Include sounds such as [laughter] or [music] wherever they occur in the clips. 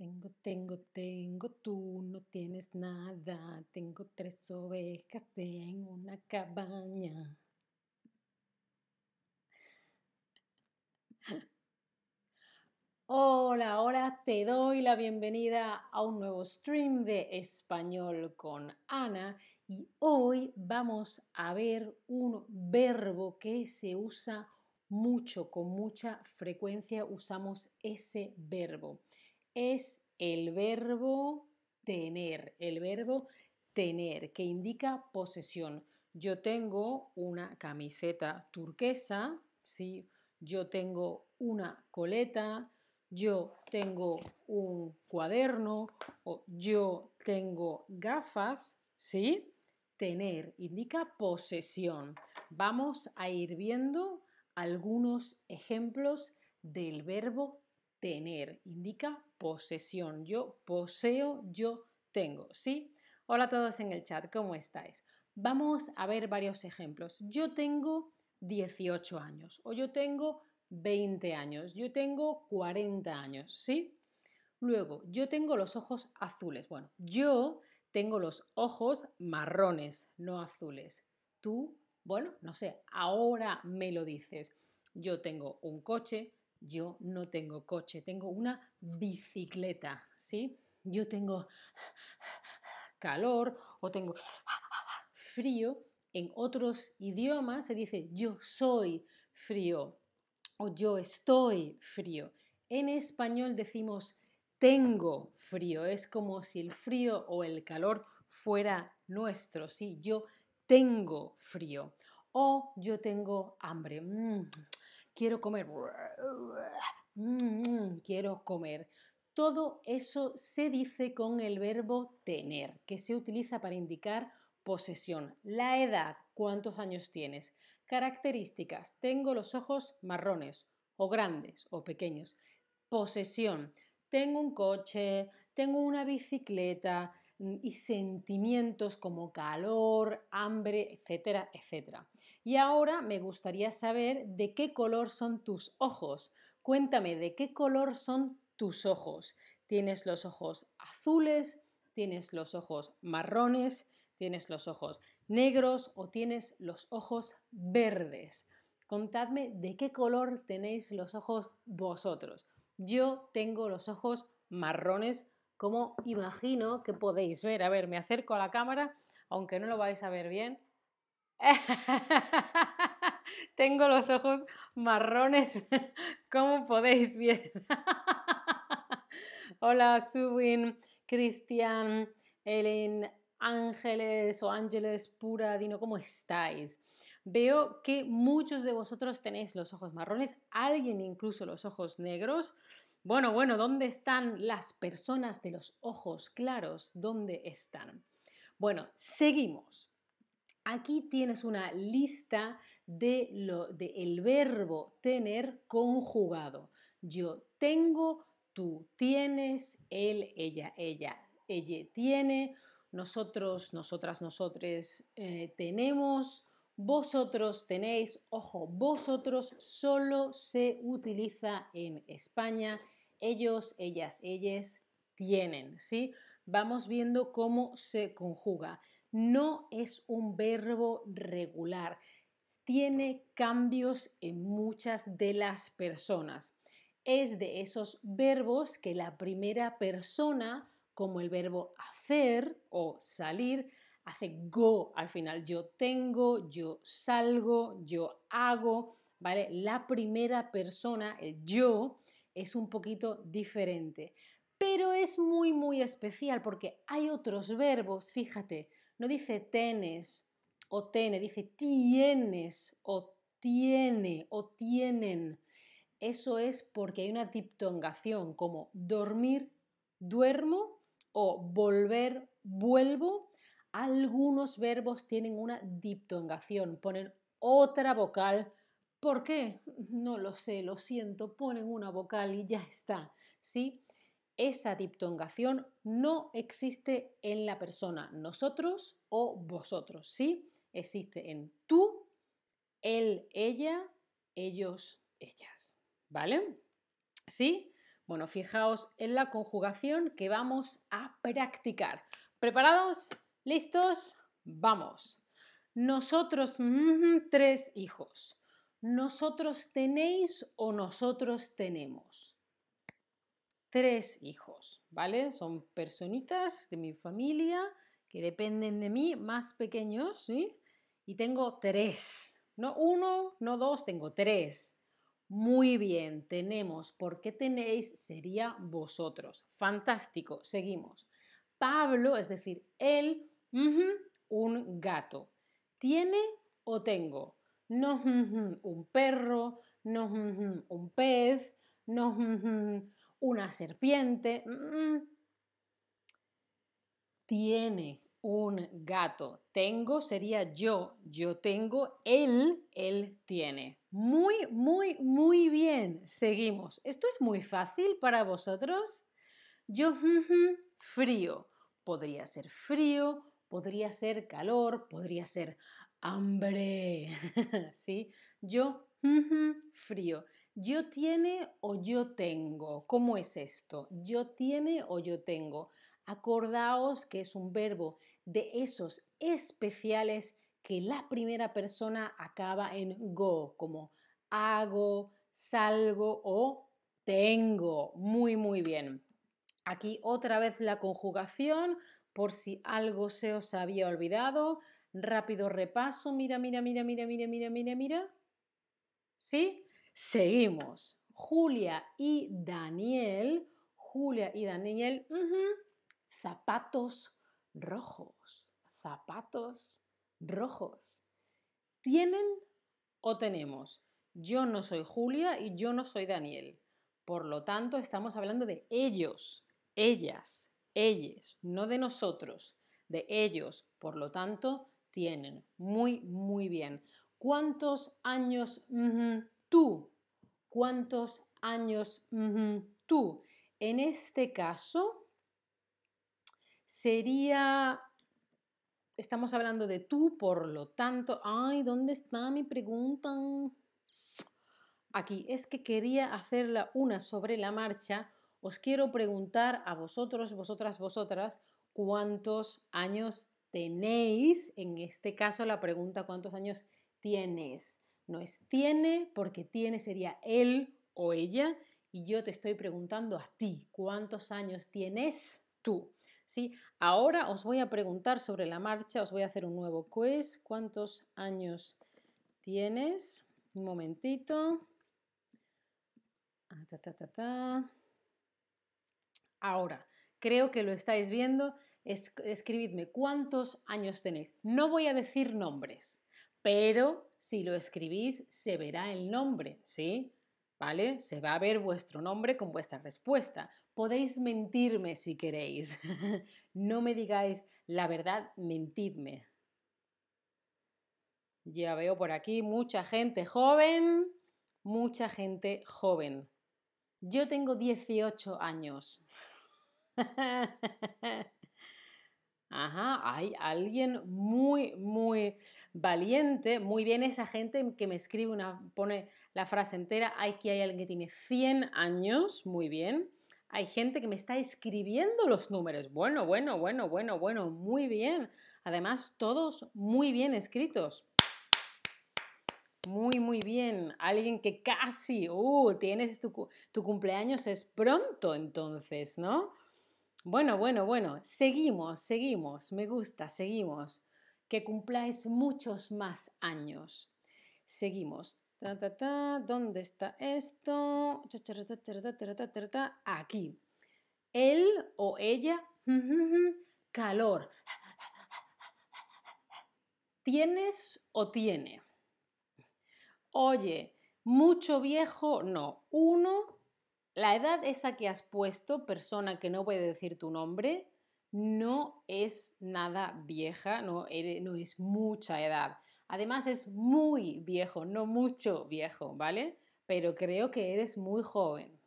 Tengo, tengo, tengo, tú no tienes nada. Tengo tres ovejas en una cabaña. Hola, hola, te doy la bienvenida a un nuevo stream de español con Ana y hoy vamos a ver un verbo que se usa mucho, con mucha frecuencia usamos ese verbo es el verbo tener, el verbo tener, que indica posesión. Yo tengo una camiseta turquesa, ¿sí? yo tengo una coleta, yo tengo un cuaderno o yo tengo gafas, ¿sí? Tener indica posesión. Vamos a ir viendo algunos ejemplos del verbo tener, indica posesión. Yo poseo, yo tengo, ¿sí? Hola a todos en el chat, ¿cómo estáis? Vamos a ver varios ejemplos. Yo tengo 18 años o yo tengo 20 años, yo tengo 40 años, ¿sí? Luego, yo tengo los ojos azules. Bueno, yo tengo los ojos marrones, no azules. Tú, bueno, no sé, ahora me lo dices. Yo tengo un coche, yo no tengo coche, tengo una bicicleta, ¿sí? Yo tengo calor o tengo frío. En otros idiomas se dice yo soy frío o yo estoy frío. En español decimos tengo frío. Es como si el frío o el calor fuera nuestro, ¿sí? Yo tengo frío. O yo tengo hambre. Mm, quiero comer. Mm, quiero comer. Todo eso se dice con el verbo tener, que se utiliza para indicar posesión. La edad, ¿cuántos años tienes? Características, tengo los ojos marrones o grandes o pequeños. Posesión, tengo un coche, tengo una bicicleta mm, y sentimientos como calor, hambre, etcétera, etcétera. Y ahora me gustaría saber de qué color son tus ojos. Cuéntame, ¿de qué color son tus ojos? ¿Tienes los ojos azules? ¿Tienes los ojos marrones? ¿Tienes los ojos negros o tienes los ojos verdes? Contadme de qué color tenéis los ojos vosotros. Yo tengo los ojos marrones, como imagino que podéis ver. A ver, me acerco a la cámara, aunque no lo vais a ver bien. [laughs] Tengo los ojos marrones, [laughs] como podéis ver. [laughs] Hola, Subin, Cristian, Ellen, Ángeles o Ángeles Pura, Dino, ¿cómo estáis? Veo que muchos de vosotros tenéis los ojos marrones, alguien incluso los ojos negros. Bueno, bueno, ¿dónde están las personas de los ojos claros? ¿Dónde están? Bueno, seguimos. Aquí tienes una lista de lo del verbo tener conjugado. Yo tengo, tú tienes, él, ella, ella, ella tiene, nosotros, nosotras, nosotres eh, tenemos, vosotros tenéis, ojo, vosotros solo se utiliza en España, ellos, ellas, ellas tienen, ¿sí? Vamos viendo cómo se conjuga no es un verbo regular, tiene cambios en muchas de las personas. Es de esos verbos que la primera persona, como el verbo hacer o salir, hace go al final. Yo tengo, yo salgo, yo hago, ¿vale? La primera persona, el yo, es un poquito diferente. Pero es muy, muy especial porque hay otros verbos, fíjate, no dice tenes o tene, dice tienes o tiene o tienen. Eso es porque hay una diptongación como dormir, duermo o volver, vuelvo. Algunos verbos tienen una diptongación, ponen otra vocal. ¿Por qué? No lo sé, lo siento, ponen una vocal y ya está. ¿Sí? esa diptongación no existe en la persona nosotros o vosotros, ¿sí? Existe en tú, él, ella, ellos, ellas, ¿vale? ¿Sí? Bueno, fijaos en la conjugación que vamos a practicar. ¿Preparados? ¿Listos? Vamos. Nosotros, tres hijos. ¿Nosotros tenéis o nosotros tenemos? Tres hijos, ¿vale? Son personitas de mi familia que dependen de mí, más pequeños, ¿sí? Y tengo tres. No uno, no dos, tengo tres. Muy bien, tenemos. ¿Por qué tenéis? Sería vosotros. Fantástico, seguimos. Pablo, es decir, él, un gato. ¿Tiene o tengo? No un perro, no un pez, no una serpiente. Tiene un gato. Tengo sería yo. Yo tengo, él, él tiene. Muy, muy, muy bien. Seguimos. Esto es muy fácil para vosotros. Yo, frío. Podría ser frío, podría ser calor, podría ser hambre. [laughs] ¿Sí? Yo, frío. Yo tiene o yo tengo. ¿Cómo es esto? Yo tiene o yo tengo. Acordaos que es un verbo de esos especiales que la primera persona acaba en go, como hago, salgo o tengo. Muy, muy bien. Aquí otra vez la conjugación, por si algo se os había olvidado. Rápido repaso. Mira, mira, mira, mira, mira, mira, mira, mira. ¿Sí? Seguimos. Julia y Daniel. Julia y Daniel zapatos rojos, zapatos rojos. ¿Tienen o tenemos? Yo no soy Julia y yo no soy Daniel. Por lo tanto, estamos hablando de ellos, ellas, ellos, no de nosotros, de ellos. Por lo tanto, tienen. Muy, muy bien. ¿Cuántos años tú? ¿Cuántos años tú? En este caso, sería, estamos hablando de tú, por lo tanto, ay, ¿dónde está mi pregunta? Aquí, es que quería hacerla una sobre la marcha. Os quiero preguntar a vosotros, vosotras, vosotras, cuántos años tenéis. En este caso, la pregunta, ¿cuántos años tienes? No es tiene, porque tiene sería él o ella. Y yo te estoy preguntando a ti, ¿cuántos años tienes tú? ¿sí? Ahora os voy a preguntar sobre la marcha, os voy a hacer un nuevo quiz. ¿Cuántos años tienes? Un momentito. Ah, Ahora, creo que lo estáis viendo. escribidme cuántos años tenéis. No voy a decir nombres, pero si lo escribís se verá el nombre, ¿sí? ¿vale? Se va a ver vuestro nombre con vuestra respuesta. Podéis mentirme si queréis. [laughs] no me digáis la verdad, mentidme. Ya veo por aquí mucha gente joven, mucha gente joven. Yo tengo 18 años. [laughs] Ajá, hay alguien muy, muy valiente, muy bien esa gente que me escribe una, pone la frase entera, hay que hay alguien que tiene 100 años, muy bien. Hay gente que me está escribiendo los números. Bueno, bueno, bueno, bueno, bueno, muy bien. Además, todos muy bien escritos. Muy, muy bien. Alguien que casi, uh, tienes tu cumpleaños es pronto entonces, ¿no? Bueno, bueno, bueno, seguimos, seguimos, me gusta, seguimos. Que cumpláis muchos más años. Seguimos. ¿Dónde está esto? Aquí. Él o ella, [laughs] calor. ¿Tienes o tiene? Oye, mucho viejo, no. Uno la edad esa que has puesto, persona que no puede decir tu nombre, no es nada vieja, no, no es mucha edad. Además es muy viejo, no mucho viejo, ¿vale? Pero creo que eres muy joven.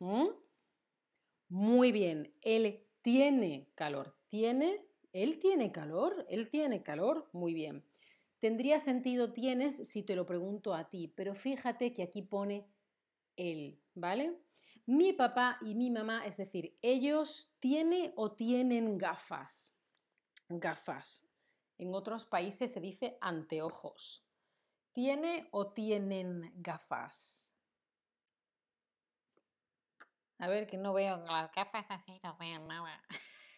Muy bien, él tiene calor. ¿Tiene? ¿Él tiene calor? ¿Él tiene calor? Muy bien. Tendría sentido tienes si te lo pregunto a ti, pero fíjate que aquí pone él, ¿vale? Mi papá y mi mamá, es decir, ellos tienen o tienen gafas. Gafas. En otros países se dice anteojos. ¿Tiene o tienen gafas? A ver, que no veo las gafas así, no veo nada.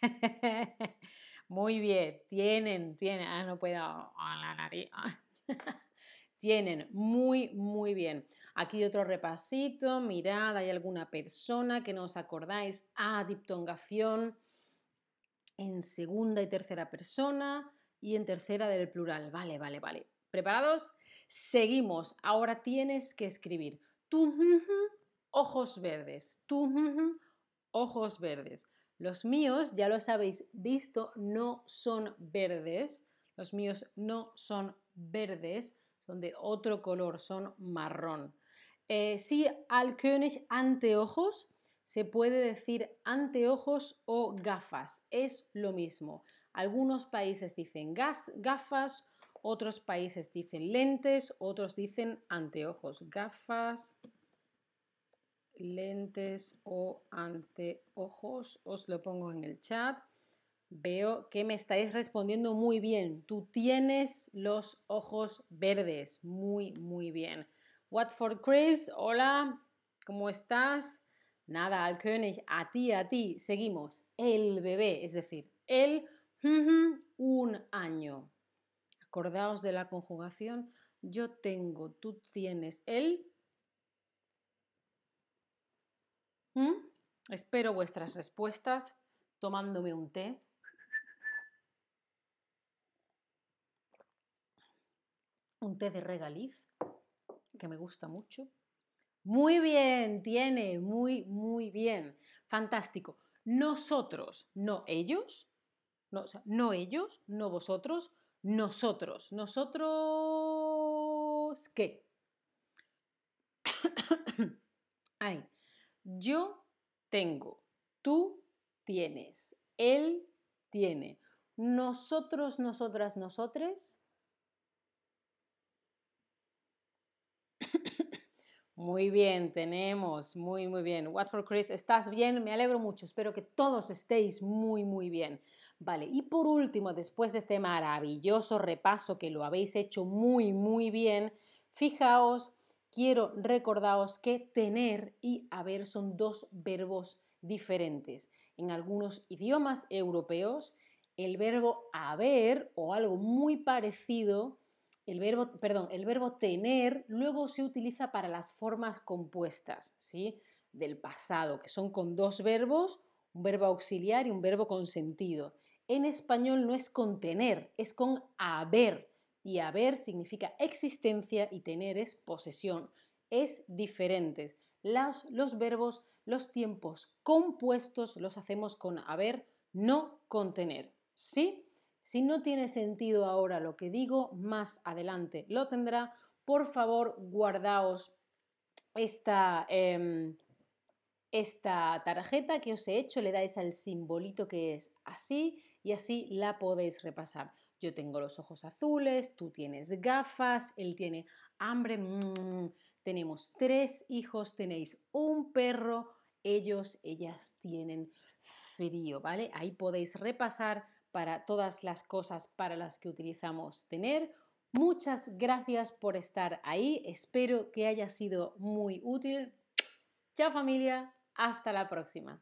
[laughs] Muy bien, tienen, tienen. Ah, no puedo. a la nariz. [laughs] tienen, muy, muy bien. Aquí otro repasito. Mirad, hay alguna persona que no os acordáis. Ah, diptongación en segunda y tercera persona y en tercera del plural. Vale, vale, vale. ¿Preparados? Seguimos. Ahora tienes que escribir. Tú, ojos verdes. Tú, ojos verdes. Los míos, ya los habéis visto, no son verdes. Los míos no son verdes, son de otro color, son marrón. Eh, si al König anteojos, se puede decir anteojos o gafas, es lo mismo. Algunos países dicen gafas, otros países dicen lentes, otros dicen anteojos, gafas, lentes o anteojos. Os lo pongo en el chat. Veo que me estáis respondiendo muy bien. Tú tienes los ojos verdes. Muy, muy bien. What for Chris? Hola, ¿cómo estás? Nada, al König, a ti, a ti. Seguimos. El bebé, es decir, el un año. Acordaos de la conjugación. Yo tengo, tú tienes, el ¿Mm? Espero vuestras respuestas tomándome un té. Un té de regaliz, que me gusta mucho. Muy bien, tiene, muy, muy bien. Fantástico. Nosotros, no ellos, no, no ellos, no vosotros, nosotros. ¿Nosotros qué? [coughs] Ay, yo tengo, tú tienes, él tiene, nosotros, nosotras, nosotres. [coughs] Muy bien, tenemos, muy, muy bien. What for Chris, ¿estás bien? Me alegro mucho, espero que todos estéis muy, muy bien. Vale, y por último, después de este maravilloso repaso que lo habéis hecho muy, muy bien, fijaos quiero recordaros que tener y haber son dos verbos diferentes. En algunos idiomas europeos, el verbo haber o algo muy parecido, el verbo, perdón, el verbo tener luego se utiliza para las formas compuestas, ¿sí? Del pasado, que son con dos verbos, un verbo auxiliar y un verbo con sentido. En español no es con tener, es con haber y haber significa existencia y tener es posesión. Es diferente. Los, verbos, los tiempos compuestos los hacemos con haber, no con tener. ¿Sí? Si no tiene sentido ahora lo que digo, más adelante lo tendrá. Por favor, guardaos esta, em, esta tarjeta que os he hecho, le dais al simbolito que es así y así la podéis repasar. Yo tengo los ojos azules, tú tienes gafas, él tiene hambre, mm, tenemos tres hijos, tenéis un perro, ellos, ellas tienen frío, ¿vale? Ahí podéis repasar para todas las cosas para las que utilizamos tener. Muchas gracias por estar ahí, espero que haya sido muy útil. Chao familia, hasta la próxima.